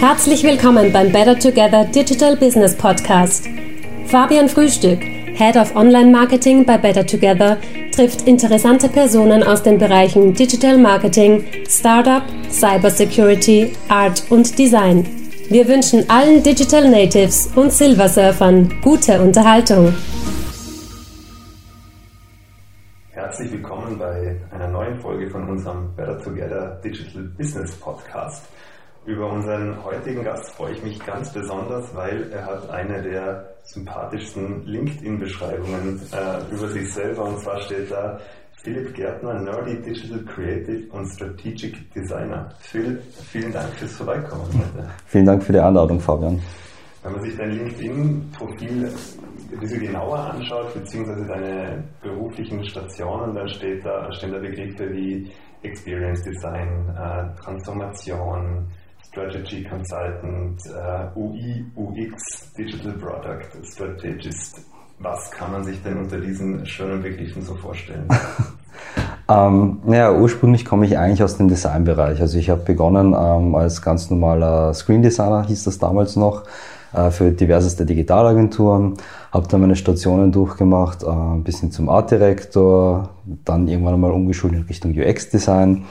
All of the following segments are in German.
Herzlich willkommen beim Better Together Digital Business Podcast. Fabian Frühstück, Head of Online Marketing bei Better Together, trifft interessante Personen aus den Bereichen Digital Marketing, Startup, Cybersecurity, Art und Design. Wir wünschen allen Digital Natives und Silversurfern gute Unterhaltung. Herzlich willkommen bei einer neuen Folge von unserem Better Together Digital Business Podcast. Über unseren heutigen Gast freue ich mich ganz besonders, weil er hat eine der sympathischsten LinkedIn-Beschreibungen äh, über sich selber und zwar steht da Philipp Gärtner, Nerdy Digital Creative und Strategic Designer. Phil, vielen Dank fürs Vorbeikommen heute. Vielen Dank für die Einladung, Fabian. Wenn man sich dein LinkedIn-Profil ein bisschen genauer anschaut, beziehungsweise deine beruflichen Stationen, dann steht da, stehen da Begriffe wie Experience Design, äh, Transformation, Strategy Consultant, uh, UI, UX, Digital Product Strategist. Was kann man sich denn unter diesen schönen Begriffen so vorstellen? ähm, naja, ursprünglich komme ich eigentlich aus dem Designbereich. Also ich habe begonnen ähm, als ganz normaler Screen Designer, hieß das damals noch, äh, für diverseste Digitalagenturen. Habe dann meine Stationen durchgemacht, äh, bis hin zum Art Director, dann irgendwann einmal umgeschult in Richtung UX Design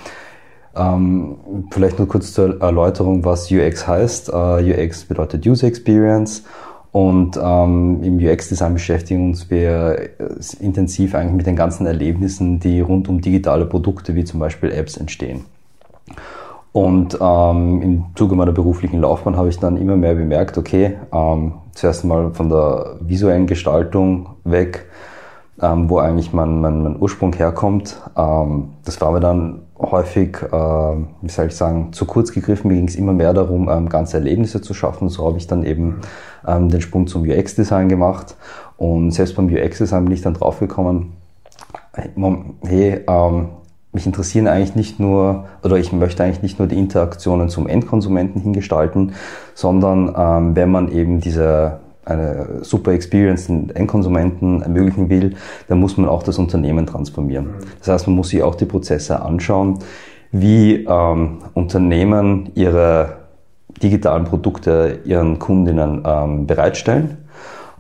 ähm, vielleicht nur kurz zur Erläuterung, was UX heißt. Uh, UX bedeutet User Experience und ähm, im UX-Design beschäftigen uns wir intensiv eigentlich mit den ganzen Erlebnissen, die rund um digitale Produkte wie zum Beispiel Apps entstehen. Und ähm, im Zuge meiner beruflichen Laufbahn habe ich dann immer mehr bemerkt, okay, ähm, zuerst mal von der visuellen Gestaltung weg, ähm, wo eigentlich mein, mein, mein Ursprung herkommt. Ähm, das war mir dann häufig, äh, wie soll ich sagen, zu kurz gegriffen. Mir ging es immer mehr darum, ähm, ganze Erlebnisse zu schaffen. So habe ich dann eben ähm, den Sprung zum UX-Design gemacht. Und selbst beim UX-Design bin ich dann draufgekommen, hey, ähm, mich interessieren eigentlich nicht nur, oder ich möchte eigentlich nicht nur die Interaktionen zum Endkonsumenten hingestalten, sondern ähm, wenn man eben diese eine super Experience den Endkonsumenten ermöglichen will, dann muss man auch das Unternehmen transformieren. Das heißt, man muss sich auch die Prozesse anschauen, wie ähm, Unternehmen ihre digitalen Produkte ihren Kundinnen ähm, bereitstellen.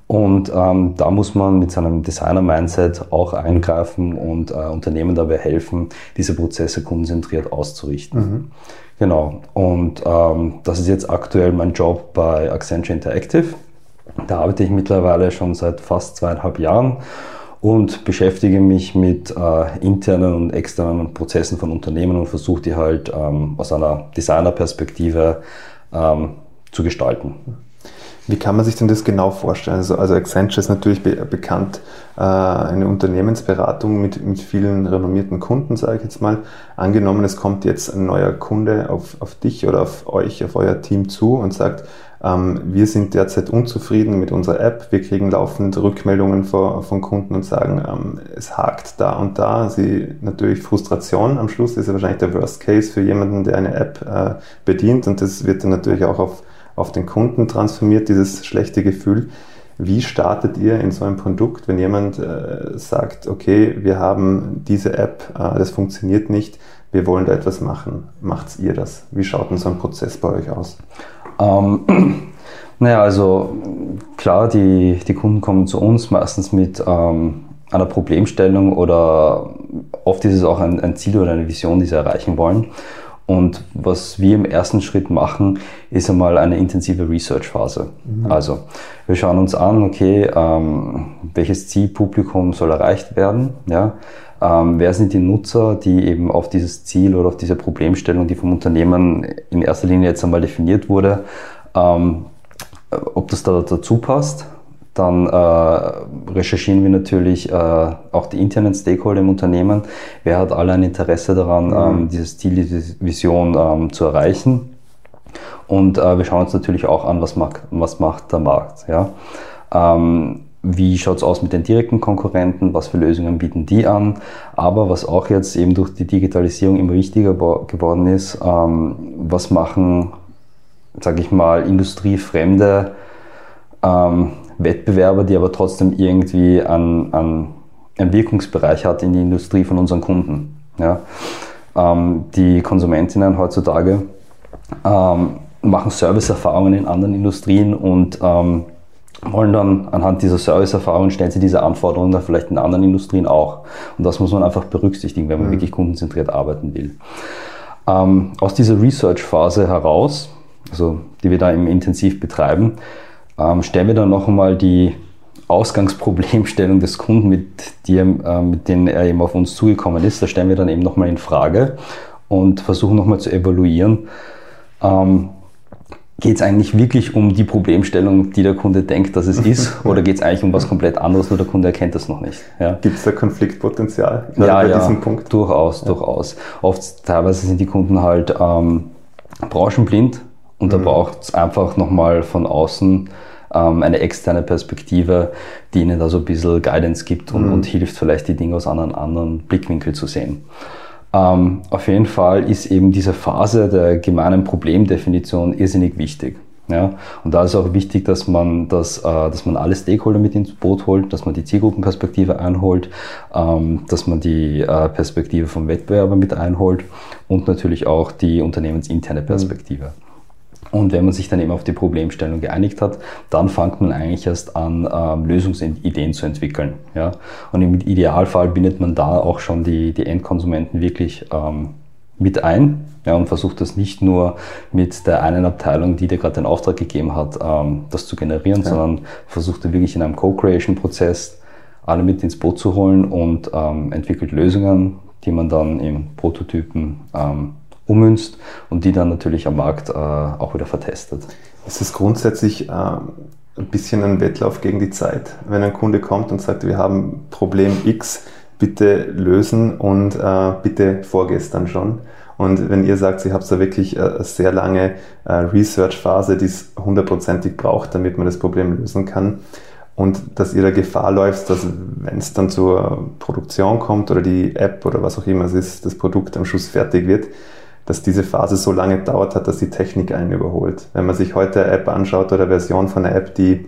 Und ähm, da muss man mit seinem Designer-Mindset auch eingreifen und äh, Unternehmen dabei helfen, diese Prozesse konzentriert auszurichten. Mhm. Genau. Und ähm, das ist jetzt aktuell mein Job bei Accenture Interactive. Da arbeite ich mittlerweile schon seit fast zweieinhalb Jahren und beschäftige mich mit äh, internen und externen Prozessen von Unternehmen und versuche die halt ähm, aus einer Designerperspektive ähm, zu gestalten. Wie kann man sich denn das genau vorstellen? Also, also Accenture ist natürlich be bekannt, äh, eine Unternehmensberatung mit, mit vielen renommierten Kunden, sage ich jetzt mal. Angenommen, es kommt jetzt ein neuer Kunde auf, auf dich oder auf euch, auf euer Team zu und sagt, wir sind derzeit unzufrieden mit unserer App. Wir kriegen laufend Rückmeldungen von, von Kunden und sagen, ähm, es hakt da und da. Sie natürlich Frustration am Schluss ist ja wahrscheinlich der Worst Case für jemanden, der eine App äh, bedient und das wird dann natürlich auch auf, auf den Kunden transformiert, dieses schlechte Gefühl. Wie startet ihr in so einem Produkt, wenn jemand äh, sagt, okay, wir haben diese App, äh, das funktioniert nicht, wir wollen da etwas machen. Macht ihr das? Wie schaut denn so ein Prozess bei euch aus? Ähm, naja, also klar, die, die Kunden kommen zu uns meistens mit ähm, einer Problemstellung oder oft ist es auch ein, ein Ziel oder eine Vision, die sie erreichen wollen. Und was wir im ersten Schritt machen, ist einmal eine intensive Research-Phase. Mhm. Also wir schauen uns an, okay, ähm, welches Zielpublikum soll erreicht werden, ja, ähm, wer sind die Nutzer, die eben auf dieses Ziel oder auf diese Problemstellung, die vom Unternehmen in erster Linie jetzt einmal definiert wurde, ähm, ob das da dazu passt. Dann äh, recherchieren wir natürlich äh, auch die internen Stakeholder im Unternehmen. Wer hat alle ein Interesse daran, mhm. ähm, dieses Ziel, diese Vision ähm, zu erreichen? Und äh, wir schauen uns natürlich auch an, was macht, was macht der Markt. Ja? Ähm, wie schaut es aus mit den direkten Konkurrenten, was für Lösungen bieten die an. Aber was auch jetzt eben durch die Digitalisierung immer wichtiger geworden ist, ähm, was machen, sage ich mal, industriefremde ähm, Wettbewerber, die aber trotzdem irgendwie einen, einen, einen Wirkungsbereich hat in die Industrie von unseren Kunden. Ja? Ähm, die Konsumentinnen heutzutage ähm, machen Serviceerfahrungen in anderen Industrien und ähm, wollen dann anhand dieser Serviceerfahrungen stellen sie diese Anforderungen dann vielleicht in anderen Industrien auch. Und das muss man einfach berücksichtigen, wenn man mhm. wirklich kundenzentriert arbeiten will. Ähm, aus dieser Research-Phase heraus, also die wir da im intensiv betreiben, ähm, stellen wir dann noch einmal die Ausgangsproblemstellung des Kunden, mit, die, äh, mit denen er eben auf uns zugekommen ist, da stellen wir dann eben nochmal in Frage und versuchen nochmal zu evaluieren, ähm, geht es eigentlich wirklich um die Problemstellung, die der Kunde denkt, dass es ist, oder geht es eigentlich um was komplett anderes, nur der Kunde erkennt das noch nicht. Ja. Gibt es da Konfliktpotenzial ja, bei ja, diesem Punkt? Durchaus, ja. durchaus. Oft teilweise sind die Kunden halt ähm, branchenblind und mhm. da braucht es einfach nochmal von außen ähm, eine externe Perspektive, die ihnen da so ein bisschen Guidance gibt und, mhm. und hilft vielleicht die Dinge aus einem anderen Blickwinkel zu sehen. Ähm, auf jeden Fall ist eben diese Phase der gemeinen Problemdefinition irrsinnig wichtig. Ja, und da ist auch wichtig, dass man, das, äh, dass man alle Stakeholder mit ins Boot holt, dass man die Zielgruppenperspektive einholt, ähm, dass man die äh, Perspektive vom Wettbewerber mit einholt und natürlich auch die unternehmensinterne Perspektive. Mhm. Und wenn man sich dann eben auf die Problemstellung geeinigt hat, dann fängt man eigentlich erst an, ähm, Lösungsideen zu entwickeln. Ja? Und im Idealfall bindet man da auch schon die, die Endkonsumenten wirklich ähm, mit ein ja, und versucht das nicht nur mit der einen Abteilung, die dir gerade den Auftrag gegeben hat, ähm, das zu generieren, ja. sondern versucht wirklich in einem Co-Creation-Prozess alle mit ins Boot zu holen und ähm, entwickelt Lösungen, die man dann im Prototypen ähm, ummünzt und die dann natürlich am Markt äh, auch wieder vertestet. Ist es grundsätzlich äh, ein bisschen ein Wettlauf gegen die Zeit, wenn ein Kunde kommt und sagt, wir haben Problem X, bitte lösen und äh, bitte vorgestern schon. Und wenn ihr sagt, ihr habt da wirklich äh, eine sehr lange äh, Research-Phase, die es hundertprozentig braucht, damit man das Problem lösen kann, und dass ihr da Gefahr läuft, dass wenn es dann zur Produktion kommt oder die App oder was auch immer es ist, das Produkt am Schluss fertig wird, dass diese Phase so lange dauert hat, dass die Technik einen überholt. Wenn man sich heute eine App anschaut oder eine Version von einer App, die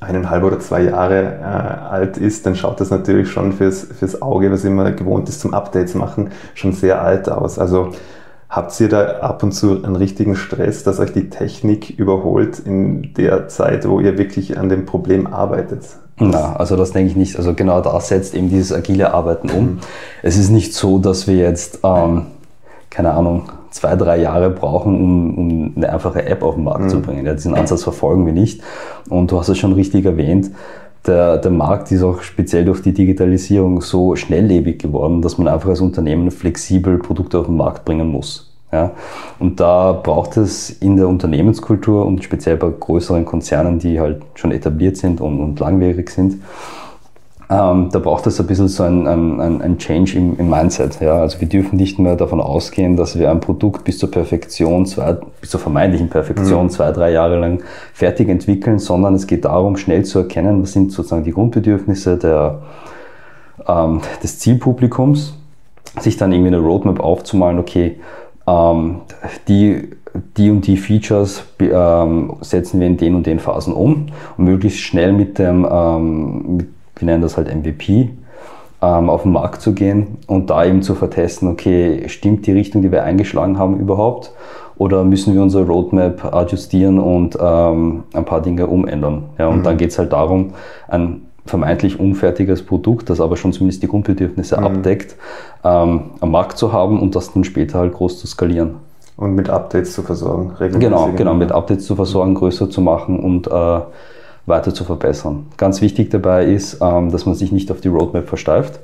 eineinhalb oder zwei Jahre äh, alt ist, dann schaut das natürlich schon fürs, fürs Auge, was immer gewohnt ist zum Updates machen, schon sehr alt aus. Also habt ihr da ab und zu einen richtigen Stress, dass euch die Technik überholt in der Zeit, wo ihr wirklich an dem Problem arbeitet? Na, also das denke ich nicht. Also genau das setzt eben dieses agile Arbeiten um. Mhm. Es ist nicht so, dass wir jetzt ähm, keine Ahnung, zwei, drei Jahre brauchen, um, um eine einfache App auf den Markt mhm. zu bringen. Ja, diesen Ansatz verfolgen wir nicht. Und du hast es schon richtig erwähnt, der, der Markt ist auch speziell durch die Digitalisierung so schnelllebig geworden, dass man einfach als Unternehmen flexibel Produkte auf den Markt bringen muss. Ja, und da braucht es in der Unternehmenskultur und speziell bei größeren Konzernen, die halt schon etabliert sind und, und langwierig sind, ähm, da braucht es ein bisschen so ein, ein, ein Change im, im, Mindset. Ja? Also wir dürfen nicht mehr davon ausgehen, dass wir ein Produkt bis zur Perfektion, zwei, bis zur vermeintlichen Perfektion mhm. zwei, drei Jahre lang fertig entwickeln, sondern es geht darum, schnell zu erkennen, was sind sozusagen die Grundbedürfnisse der, ähm, des Zielpublikums, sich dann irgendwie eine Roadmap aufzumalen, okay, ähm, die die und die Features ähm, setzen wir in den und den Phasen um und möglichst schnell mit dem, ähm, mit wir nennen das halt MVP, ähm, auf den Markt zu gehen und da eben zu vertesten, okay, stimmt die Richtung, die wir eingeschlagen haben überhaupt? Oder müssen wir unsere Roadmap adjustieren und ähm, ein paar Dinge umändern? Ja, und mhm. dann geht es halt darum, ein vermeintlich unfertiges Produkt, das aber schon zumindest die Grundbedürfnisse mhm. abdeckt, ähm, am Markt zu haben und das dann später halt groß zu skalieren. Und mit Updates zu versorgen, Genau, genau, mit Updates zu versorgen, größer zu machen und äh, weiter zu verbessern. Ganz wichtig dabei ist, ähm, dass man sich nicht auf die Roadmap versteift.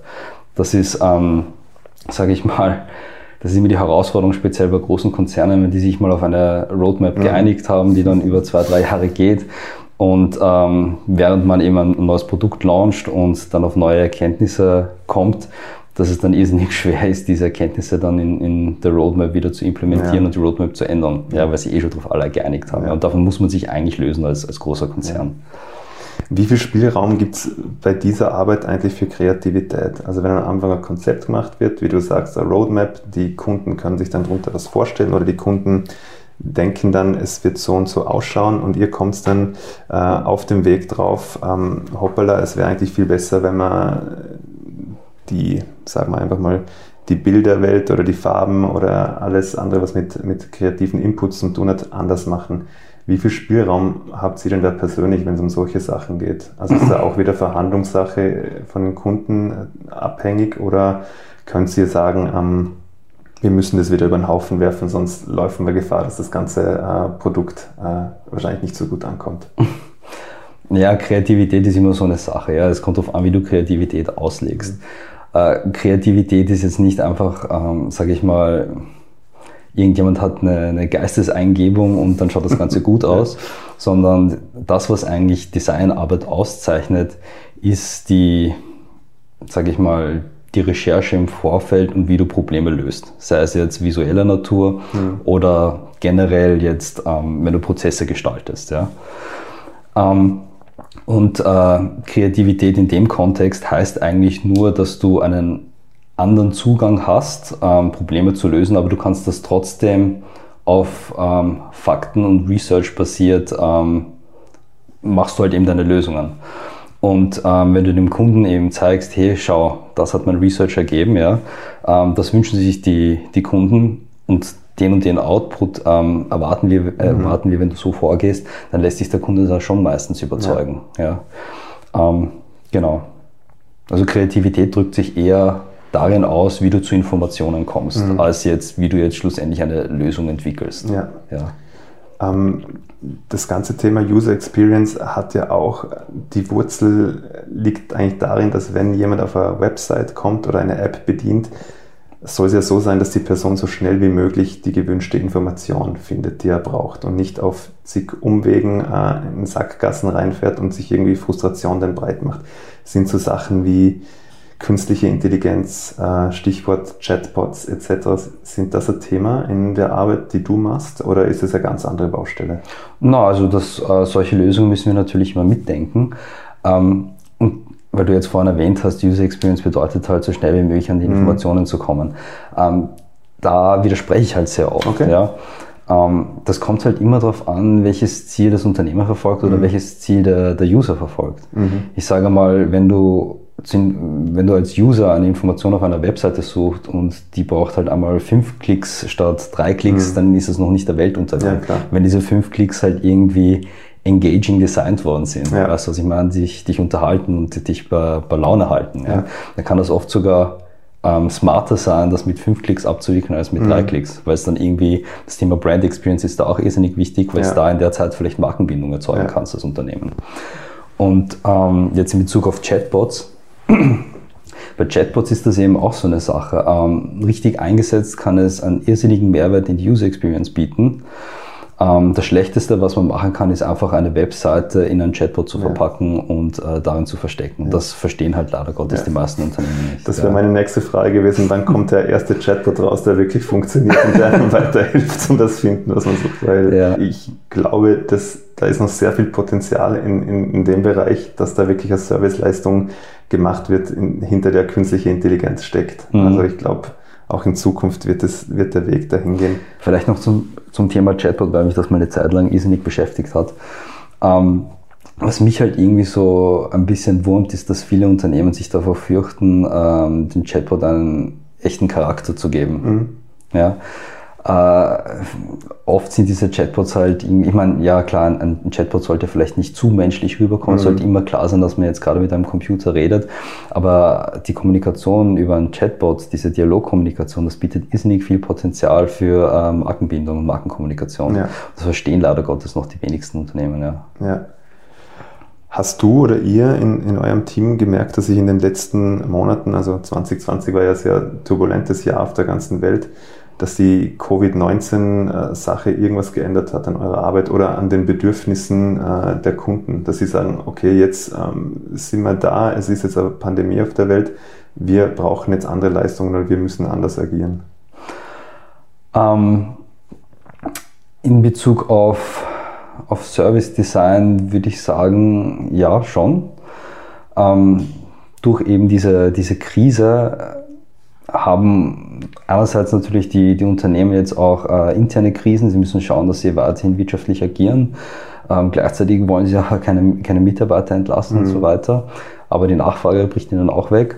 Das ist, ähm, sage ich mal, das ist immer die Herausforderung, speziell bei großen Konzernen, wenn die sich mal auf eine Roadmap mhm. geeinigt haben, die dann über zwei, drei Jahre geht. Und ähm, während man eben ein neues Produkt launcht und dann auf neue Erkenntnisse kommt, dass es dann irrsinnig schwer ist, diese Erkenntnisse dann in, in der Roadmap wieder zu implementieren ja. und die Roadmap zu ändern, ja, weil sie eh schon darauf alle geeinigt haben. Ja. Und davon muss man sich eigentlich lösen als, als großer Konzern. Wie viel Spielraum gibt es bei dieser Arbeit eigentlich für Kreativität? Also wenn am Anfang ein Konzept gemacht wird, wie du sagst, eine Roadmap, die Kunden können sich dann darunter was vorstellen oder die Kunden denken dann, es wird so und so ausschauen und ihr kommt dann äh, auf dem Weg drauf, ähm, hoppala, es wäre eigentlich viel besser, wenn man die, sagen wir einfach mal, die Bilderwelt oder die Farben oder alles andere, was mit, mit kreativen Inputs zu tun hat, anders machen. Wie viel Spielraum habt ihr denn da persönlich, wenn es um solche Sachen geht? Also ist da auch wieder Verhandlungssache von den Kunden abhängig oder könnt ihr sagen, ähm, wir müssen das wieder über den Haufen werfen, sonst laufen wir Gefahr, dass das ganze äh, Produkt äh, wahrscheinlich nicht so gut ankommt? Ja, Kreativität ist immer so eine Sache. Ja. Es kommt darauf an, wie du Kreativität auslegst. Mhm. Äh, Kreativität ist jetzt nicht einfach, ähm, sage ich mal, irgendjemand hat eine, eine, Geisteseingebung und dann schaut das Ganze gut aus, sondern das, was eigentlich Designarbeit auszeichnet, ist die, sage ich mal, die Recherche im Vorfeld und wie du Probleme löst. Sei es jetzt visueller Natur mhm. oder generell jetzt, ähm, wenn du Prozesse gestaltest. Ja. Ähm, und äh, Kreativität in dem Kontext heißt eigentlich nur, dass du einen anderen Zugang hast, ähm, Probleme zu lösen, aber du kannst das trotzdem auf ähm, Fakten und Research basiert, ähm, machst du halt eben deine Lösungen. Und ähm, wenn du dem Kunden eben zeigst, hey, schau, das hat mein Research ergeben, ja, ähm, das wünschen sich die, die Kunden und den und den Output ähm, erwarten, wir, äh, mhm. erwarten wir, wenn du so vorgehst, dann lässt sich der Kunde da schon meistens überzeugen. Ja. ja. Ähm, genau. Also Kreativität drückt sich eher darin aus, wie du zu Informationen kommst, mhm. als jetzt, wie du jetzt schlussendlich eine Lösung entwickelst. Ja. ja. Ähm, das ganze Thema User Experience hat ja auch, die Wurzel liegt eigentlich darin, dass wenn jemand auf eine Website kommt oder eine App bedient, soll es ja so sein, dass die Person so schnell wie möglich die gewünschte Information findet, die er braucht und nicht auf zig Umwegen äh, in Sackgassen reinfährt und sich irgendwie Frustration dann breit macht. Das sind so Sachen wie künstliche Intelligenz, äh, Stichwort Chatbots etc. Sind das ein Thema in der Arbeit, die du machst oder ist es eine ganz andere Baustelle? Na, also das, äh, solche Lösungen müssen wir natürlich immer mitdenken. Ähm, weil du jetzt vorhin erwähnt hast, User Experience bedeutet halt so schnell wie möglich an die mhm. Informationen zu kommen. Ähm, da widerspreche ich halt sehr oft. Okay. Ja. Ähm, das kommt halt immer darauf an, welches Ziel das Unternehmer verfolgt oder mhm. welches Ziel der, der User verfolgt. Mhm. Ich sage mal, wenn du wenn du als User eine Information auf einer Webseite suchst und die braucht halt einmal fünf Klicks statt drei Klicks, mhm. dann ist es noch nicht der Weltuntergang. Ja, wenn diese fünf Klicks halt irgendwie engaging designt worden sind, ja. weißt du, was ich meine, dich, dich unterhalten und dich bei, bei Laune halten. Ja. ja. Dann kann das oft sogar ähm, smarter sein, das mit fünf Klicks abzuwickeln als mit mhm. drei Klicks, weil es dann irgendwie, das Thema Brand Experience ist da auch irrsinnig wichtig, weil es da in der Zeit vielleicht Markenbindung erzeugen kannst als Unternehmen. Und ähm, jetzt in Bezug auf Chatbots, bei Chatbots ist das eben auch so eine Sache. Ähm, richtig eingesetzt kann es einen irrsinnigen Mehrwert in die User Experience bieten. Ähm, das Schlechteste, was man machen kann, ist einfach eine Webseite in einen Chatbot zu verpacken ja. und äh, darin zu verstecken. Ja. Das verstehen halt leider Gottes ja. die meisten Unternehmen nicht. Das wäre meine nächste Frage gewesen. Wann kommt der erste Chatbot raus, der wirklich funktioniert und der einem weiterhilft um das Finden, was man sucht? Weil ich glaube, dass da ist noch sehr viel Potenzial in, in, in dem Bereich, dass da wirklich eine Serviceleistung gemacht wird, in, hinter der künstliche Intelligenz steckt. Mhm. Also ich glaube, auch in Zukunft wird, es, wird der Weg dahin gehen. Vielleicht noch zum, zum Thema Chatbot, weil mich das mal eine Zeit lang irrsinnig beschäftigt hat. Ähm, was mich halt irgendwie so ein bisschen wurmt, ist, dass viele Unternehmen sich davor fürchten, ähm, dem Chatbot einen echten Charakter zu geben. Mhm. Ja, äh, oft sind diese Chatbots halt, ich meine, ja klar, ein, Chatbot sollte vielleicht nicht zu menschlich rüberkommen, mhm. sollte immer klar sein, dass man jetzt gerade mit einem Computer redet, aber die Kommunikation über einen Chatbot, diese Dialogkommunikation, das bietet irrsinnig viel Potenzial für ähm, Markenbindung und Markenkommunikation. Ja. Das verstehen leider Gottes noch die wenigsten Unternehmen. Ja. ja. Hast du oder ihr in, in eurem Team gemerkt, dass sich in den letzten Monaten, also 2020 war ja ein sehr turbulentes Jahr auf der ganzen Welt, dass die Covid-19-Sache irgendwas geändert hat an eurer Arbeit oder an den Bedürfnissen äh, der Kunden, dass sie sagen, okay, jetzt ähm, sind wir da, es ist jetzt eine Pandemie auf der Welt, wir brauchen jetzt andere Leistungen oder wir müssen anders agieren? Ähm, in Bezug auf, auf Service Design würde ich sagen, ja, schon. Ähm, durch eben diese, diese Krise haben einerseits natürlich die, die Unternehmen jetzt auch äh, interne Krisen. Sie müssen schauen, dass sie weiterhin wirtschaftlich agieren. Ähm, gleichzeitig wollen sie auch keine, keine Mitarbeiter entlassen mhm. und so weiter. Aber die Nachfrage bricht ihnen auch weg.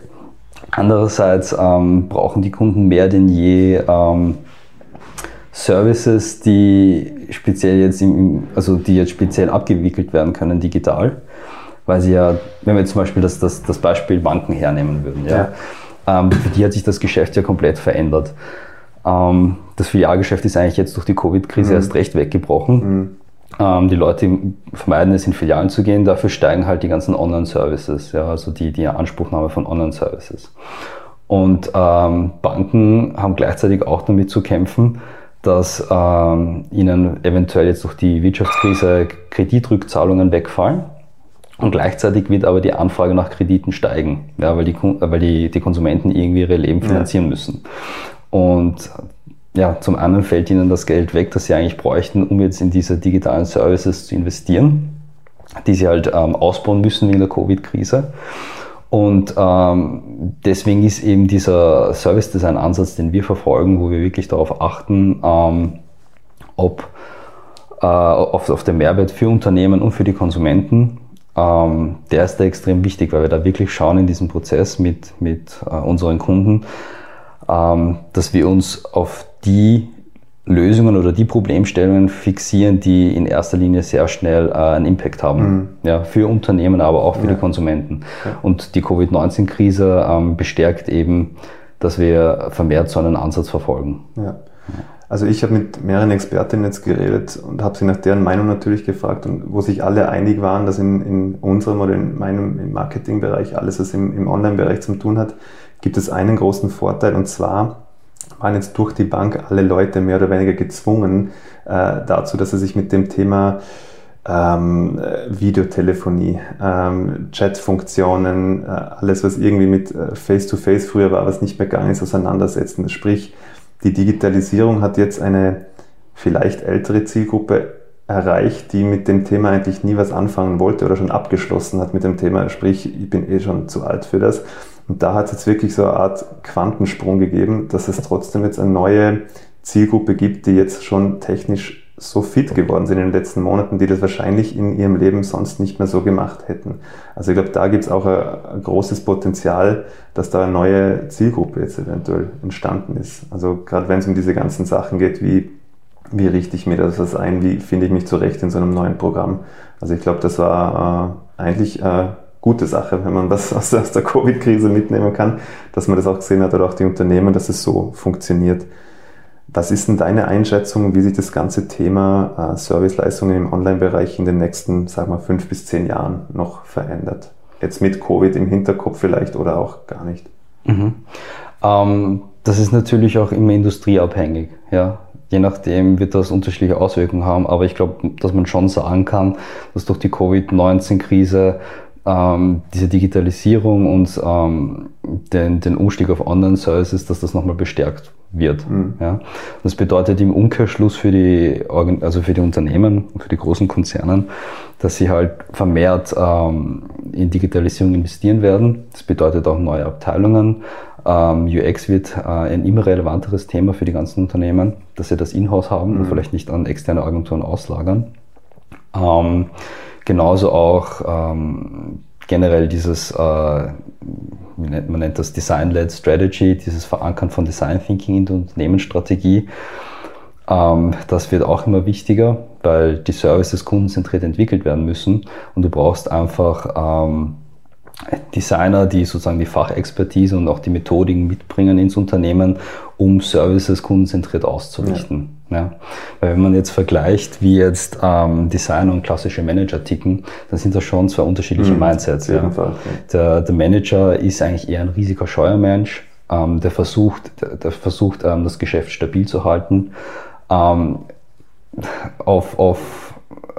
Andererseits ähm, brauchen die Kunden mehr denn je ähm, Services, die speziell jetzt im, also die jetzt speziell abgewickelt werden können digital, weil sie ja, wenn wir zum Beispiel das, das, das Beispiel Banken hernehmen würden, ja, ja. Ähm, für die hat sich das Geschäft ja komplett verändert. Ähm, das Filialgeschäft ist eigentlich jetzt durch die Covid-Krise mhm. erst recht weggebrochen. Mhm. Ähm, die Leute vermeiden es, in Filialen zu gehen, dafür steigen halt die ganzen Online-Services, ja, also die, die Anspruchnahme von Online-Services. Und ähm, Banken haben gleichzeitig auch damit zu kämpfen, dass ähm, ihnen eventuell jetzt durch die Wirtschaftskrise Kreditrückzahlungen wegfallen. Und gleichzeitig wird aber die Anfrage nach Krediten steigen, ja, weil, die, weil die, die Konsumenten irgendwie ihre Leben finanzieren ja. müssen. Und ja, zum einen fällt ihnen das Geld weg, das sie eigentlich bräuchten, um jetzt in diese digitalen Services zu investieren, die sie halt ähm, ausbauen müssen wegen der Covid-Krise. Und ähm, deswegen ist eben dieser Service Design Ansatz, den wir verfolgen, wo wir wirklich darauf achten, ähm, ob äh, auf, auf den Mehrwert für Unternehmen und für die Konsumenten, ähm, der ist da extrem wichtig, weil wir da wirklich schauen in diesem Prozess mit, mit äh, unseren Kunden, ähm, dass wir uns auf die Lösungen oder die Problemstellungen fixieren, die in erster Linie sehr schnell äh, einen Impact haben. Mhm. Ja, für Unternehmen, aber auch für ja. die Konsumenten. Ja. Und die Covid-19-Krise ähm, bestärkt eben, dass wir vermehrt so einen Ansatz verfolgen. Ja. Also ich habe mit mehreren Expertinnen jetzt geredet und habe sie nach deren Meinung natürlich gefragt und wo sich alle einig waren, dass in, in unserem oder in meinem Marketingbereich alles, was im, im Online-Bereich zu tun hat, gibt es einen großen Vorteil und zwar waren jetzt durch die Bank alle Leute mehr oder weniger gezwungen äh, dazu, dass sie sich mit dem Thema ähm, Videotelefonie, ähm, Chatfunktionen, äh, alles, was irgendwie mit äh, Face-to-Face -face früher war, was nicht mehr gegangen ist, auseinandersetzen. Sprich, die Digitalisierung hat jetzt eine vielleicht ältere Zielgruppe erreicht, die mit dem Thema eigentlich nie was anfangen wollte oder schon abgeschlossen hat mit dem Thema. Sprich, ich bin eh schon zu alt für das. Und da hat es jetzt wirklich so eine Art Quantensprung gegeben, dass es trotzdem jetzt eine neue Zielgruppe gibt, die jetzt schon technisch so fit geworden sind in den letzten Monaten, die das wahrscheinlich in ihrem Leben sonst nicht mehr so gemacht hätten. Also ich glaube, da gibt es auch ein, großes Potenzial, dass da eine neue Zielgruppe jetzt eventuell entstanden ist. Also gerade wenn es um diese ganzen Sachen geht, wie, wie richte ich mir das ein, wie finde ich mich zurecht in so einem neuen Programm. Also ich glaube, das war äh, eigentlich äh, gute Sache, wenn man was aus, der Covid-Krise mitnehmen kann, dass man das auch gesehen hat oder auch die Unternehmen, dass es so funktioniert. Was ist denn deine Einschätzung, wie sich das ganze Thema äh, Serviceleistungen im Online-Bereich in den nächsten, sagen wir, fünf bis zehn Jahren noch verändert? Jetzt mit Covid im Hinterkopf vielleicht oder auch gar nicht? Mhm. Ähm, das ist natürlich auch immer industrieabhängig. Ja? Je nachdem wird das unterschiedliche Auswirkungen haben, aber ich glaube, dass man schon sagen kann, dass durch die Covid-19-Krise ähm, diese Digitalisierung und ähm, den, den Umstieg auf Online-Services, dass das nochmal bestärkt wird. Mhm. Ja. Das bedeutet im Umkehrschluss für die, also für die Unternehmen, für die großen Konzernen, dass sie halt vermehrt ähm, in Digitalisierung investieren werden. Das bedeutet auch neue Abteilungen. Ähm, UX wird äh, ein immer relevanteres Thema für die ganzen Unternehmen, dass sie das Inhouse haben mhm. und vielleicht nicht an externe Agenturen auslagern. Ähm, Genauso auch ähm, generell dieses, äh, nennt, man nennt das Design-led Strategy, dieses Verankern von Design Thinking in der Unternehmensstrategie. Ähm, das wird auch immer wichtiger, weil die Services kundenzentriert entwickelt werden müssen und du brauchst einfach ähm, Designer, die sozusagen die Fachexpertise und auch die Methodiken mitbringen ins Unternehmen, um Services kundenzentriert auszurichten. Ja. Ja. Weil wenn man jetzt vergleicht, wie jetzt ähm, Designer und klassische Manager ticken, dann sind das schon zwei unterschiedliche mhm, Mindsets. Ja. Fall, ja. Der, der, Manager ist eigentlich eher ein risikoscheuer Mensch, ähm, der versucht, der, der versucht ähm, das Geschäft stabil zu halten. Ähm, auf, auf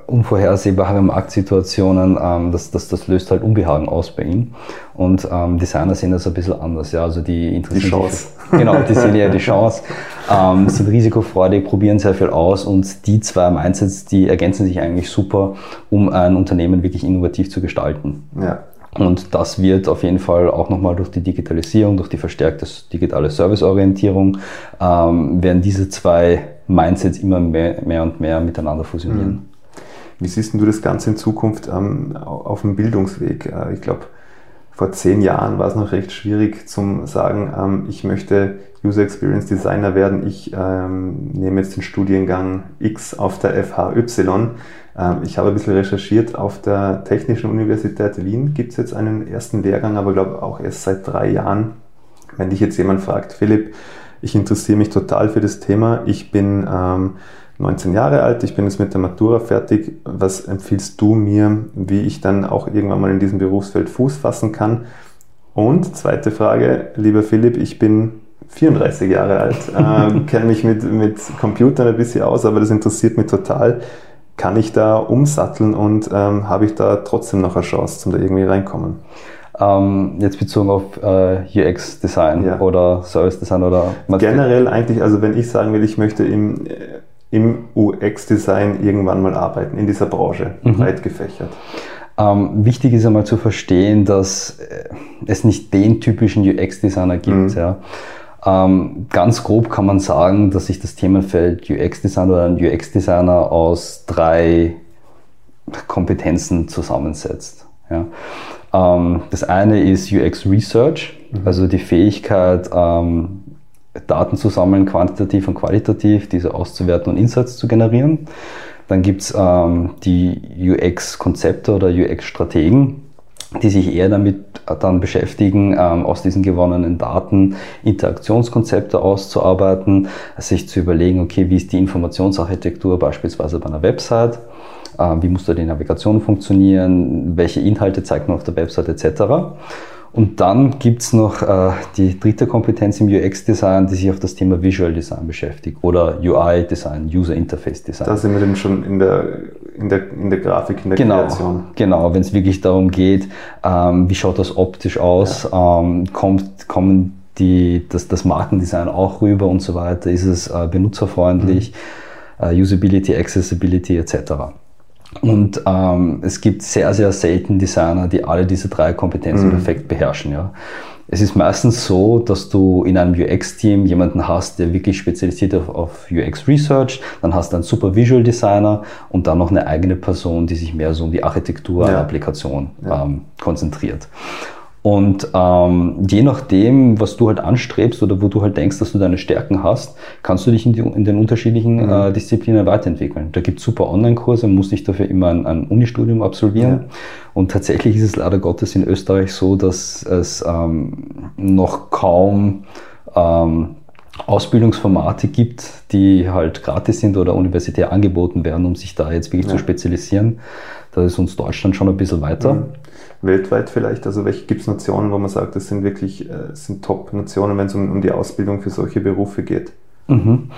unvorhersehbare Marktsituationen, ähm, das, das, das löst halt Unbehagen aus bei ihm. Und ähm, Designer sehen das ein bisschen anders. Ja, also die interessieren die Chance. Sich, genau, die sehen ja die Chance, ähm, sind risikofreudig, probieren sehr viel aus und die zwei Mindsets, die ergänzen sich eigentlich super, um ein Unternehmen wirklich innovativ zu gestalten. Ja. Und das wird auf jeden Fall auch nochmal durch die Digitalisierung, durch die verstärkte digitale Serviceorientierung, ähm, werden diese zwei Mindsets immer mehr, mehr und mehr miteinander fusionieren. Mhm. Wie siehst du das Ganze in Zukunft ähm, auf dem Bildungsweg? Äh, ich glaube, vor zehn Jahren war es noch recht schwierig zum sagen, ähm, ich möchte User Experience Designer werden. Ich ähm, nehme jetzt den Studiengang X auf der FHY. Ähm, ich habe ein bisschen recherchiert. Auf der Technischen Universität Wien gibt es jetzt einen ersten Lehrgang, aber glaube auch erst seit drei Jahren. Wenn dich jetzt jemand fragt, Philipp, ich interessiere mich total für das Thema. Ich bin ähm, 19 Jahre alt, ich bin jetzt mit der Matura fertig. Was empfiehlst du mir, wie ich dann auch irgendwann mal in diesem Berufsfeld Fuß fassen kann? Und zweite Frage, lieber Philipp, ich bin 34 Jahre alt, äh, kenne mich mit, mit Computern ein bisschen aus, aber das interessiert mich total. Kann ich da umsatteln und ähm, habe ich da trotzdem noch eine Chance, zum da irgendwie reinkommen? Ähm, jetzt bezogen auf äh, UX-Design ja. oder Service-Design oder... Generell eigentlich, also wenn ich sagen will, ich möchte im im UX-Design irgendwann mal arbeiten, in dieser Branche, mhm. breit gefächert? Ähm, wichtig ist einmal zu verstehen, dass äh, es nicht den typischen UX-Designer gibt. Mhm. Ja. Ähm, ganz grob kann man sagen, dass sich das Themenfeld UX-Design oder ein UX-Designer aus drei Kompetenzen zusammensetzt. Ja. Ähm, das eine ist UX Research, mhm. also die Fähigkeit, ähm, Daten zu sammeln, quantitativ und qualitativ, diese auszuwerten und Insights zu generieren. Dann gibt's ähm, die UX-Konzepte oder UX-Strategen, die sich eher damit dann beschäftigen, ähm, aus diesen gewonnenen Daten Interaktionskonzepte auszuarbeiten, sich zu überlegen, okay, wie ist die Informationsarchitektur beispielsweise bei einer Website, äh, wie muss da die Navigation funktionieren, welche Inhalte zeigt man auf der Website etc. Und dann gibt's noch äh, die dritte Kompetenz im UX-Design, die sich auf das Thema Visual Design beschäftigt oder UI-Design, User Interface Design. Da sind wir dann schon in der, in der, in der Grafik, in der genau, Kreation. Genau, wenn es wirklich darum geht, ähm, wie schaut das optisch aus, ja. ähm, kommt, kommen die, das, das Markendesign auch rüber und so weiter, ist es äh, benutzerfreundlich, mhm. äh, Usability, Accessibility etc. Und ähm, es gibt sehr, sehr selten Designer, die alle diese drei Kompetenzen mhm. perfekt beherrschen. Ja. Es ist meistens so, dass du in einem UX-Team jemanden hast, der wirklich spezialisiert auf, auf UX-Research, dann hast du einen super Visual Designer und dann noch eine eigene Person, die sich mehr so um die Architektur ja. Applikation ja. ähm, konzentriert. Und ähm, je nachdem, was du halt anstrebst oder wo du halt denkst, dass du deine Stärken hast, kannst du dich in, die, in den unterschiedlichen mhm. äh, Disziplinen weiterentwickeln. Da gibt es super Online-Kurse, musst nicht dafür immer ein, ein Unistudium absolvieren. Ja. Und tatsächlich ist es leider Gottes in Österreich so, dass es ähm, noch kaum ähm, Ausbildungsformate gibt, die halt gratis sind oder universitär angeboten werden, um sich da jetzt wirklich ja. zu spezialisieren. Da ist uns Deutschland schon ein bisschen weiter. Mhm weltweit vielleicht? Also welche gibt es Nationen, wo man sagt, das sind wirklich äh, sind Top-Nationen, wenn es um, um, die Ausbildung für solche Berufe geht? Mhm.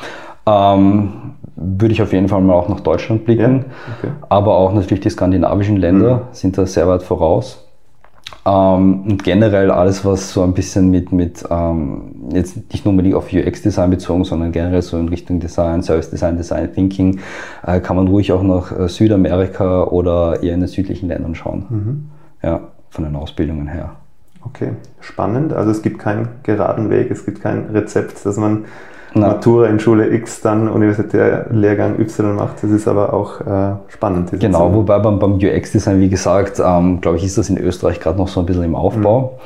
Ähm, würde ich auf jeden Fall mal auch nach Deutschland blicken. Ja? Okay. Aber auch natürlich die skandinavischen Länder mhm. sind da sehr weit voraus. Ähm, und generell alles, was so ein bisschen mit, mit ähm, jetzt nicht nur unbedingt auf UX-Design bezogen, sondern generell so in Richtung Design, Service Design, Design Thinking, äh, kann man ruhig auch nach äh, Südamerika oder eher in den südlichen Ländern schauen. Mhm ja, von den Ausbildungen her. Okay, spannend. Also es gibt keinen geraden Weg, es gibt kein Rezept, dass man Nein. Matura in Schule X, dann Universitärlehrgang Y macht. Das ist aber auch äh, spannend. Genau, Zeit. wobei beim, beim UX-Design, wie gesagt, ähm, glaube ich, ist das in Österreich gerade noch so ein bisschen im Aufbau.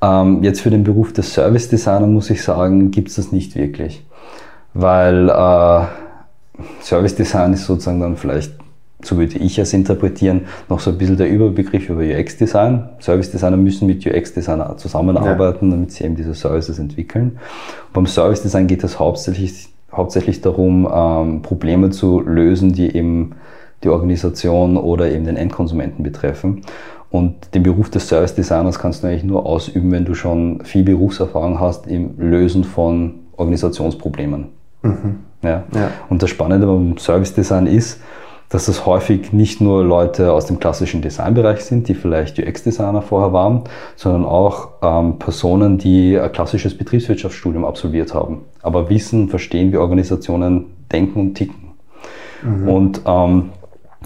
Mhm. Ähm, jetzt für den Beruf des Service-Designer muss ich sagen, gibt es das nicht wirklich. Weil äh, Service-Design ist sozusagen dann vielleicht so würde ich es interpretieren, noch so ein bisschen der Überbegriff über UX-Design. Service-Designer müssen mit UX-Designer zusammenarbeiten, ja. damit sie eben diese Services entwickeln. Und beim Service-Design geht es hauptsächlich, hauptsächlich darum, ähm, Probleme zu lösen, die eben die Organisation oder eben den Endkonsumenten betreffen. Und den Beruf des Service-Designers kannst du eigentlich nur ausüben, wenn du schon viel Berufserfahrung hast im Lösen von Organisationsproblemen. Mhm. Ja. ja. Und das Spannende beim Service-Design ist, dass das häufig nicht nur Leute aus dem klassischen Designbereich sind, die vielleicht UX-Designer vorher waren, sondern auch ähm, Personen, die ein klassisches Betriebswirtschaftsstudium absolviert haben, aber wissen, verstehen, wie Organisationen denken und ticken. Mhm. Und ähm,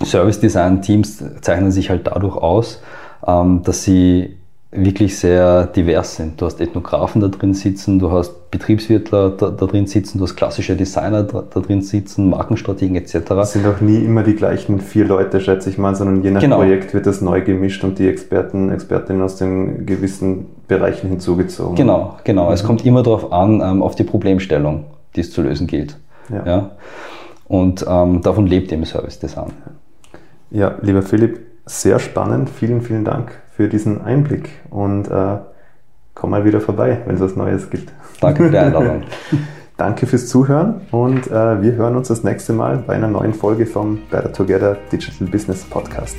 Service-Design-Teams zeichnen sich halt dadurch aus, ähm, dass sie wirklich sehr divers sind. Du hast Ethnografen da drin sitzen, du hast Betriebswirtler da, da, drin sitzen, du hast klassische Designer da, da drin sitzen, Markenstrategen etc. Es sind auch nie immer die gleichen vier Leute, schätze ich mal, sondern je nach genau. Projekt wird das neu gemischt und die Experten, Expertinnen aus den gewissen Bereichen hinzugezogen. Genau, genau. Mhm. Es kommt immer darauf an, ähm, auf die Problemstellung, die es zu lösen gilt. Ja. ja? Und ähm, davon lebt eben Service Design. Ja, lieber Philipp, sehr spannend. Vielen, vielen Dank für diesen Einblick und äh, komm mal wieder vorbei, wenn es was Neues gibt. Danke für die Einladung. Danke fürs Zuhören und äh, wir hören uns das nächste Mal bei einer neuen Folge vom Better Together Digital Business Podcast.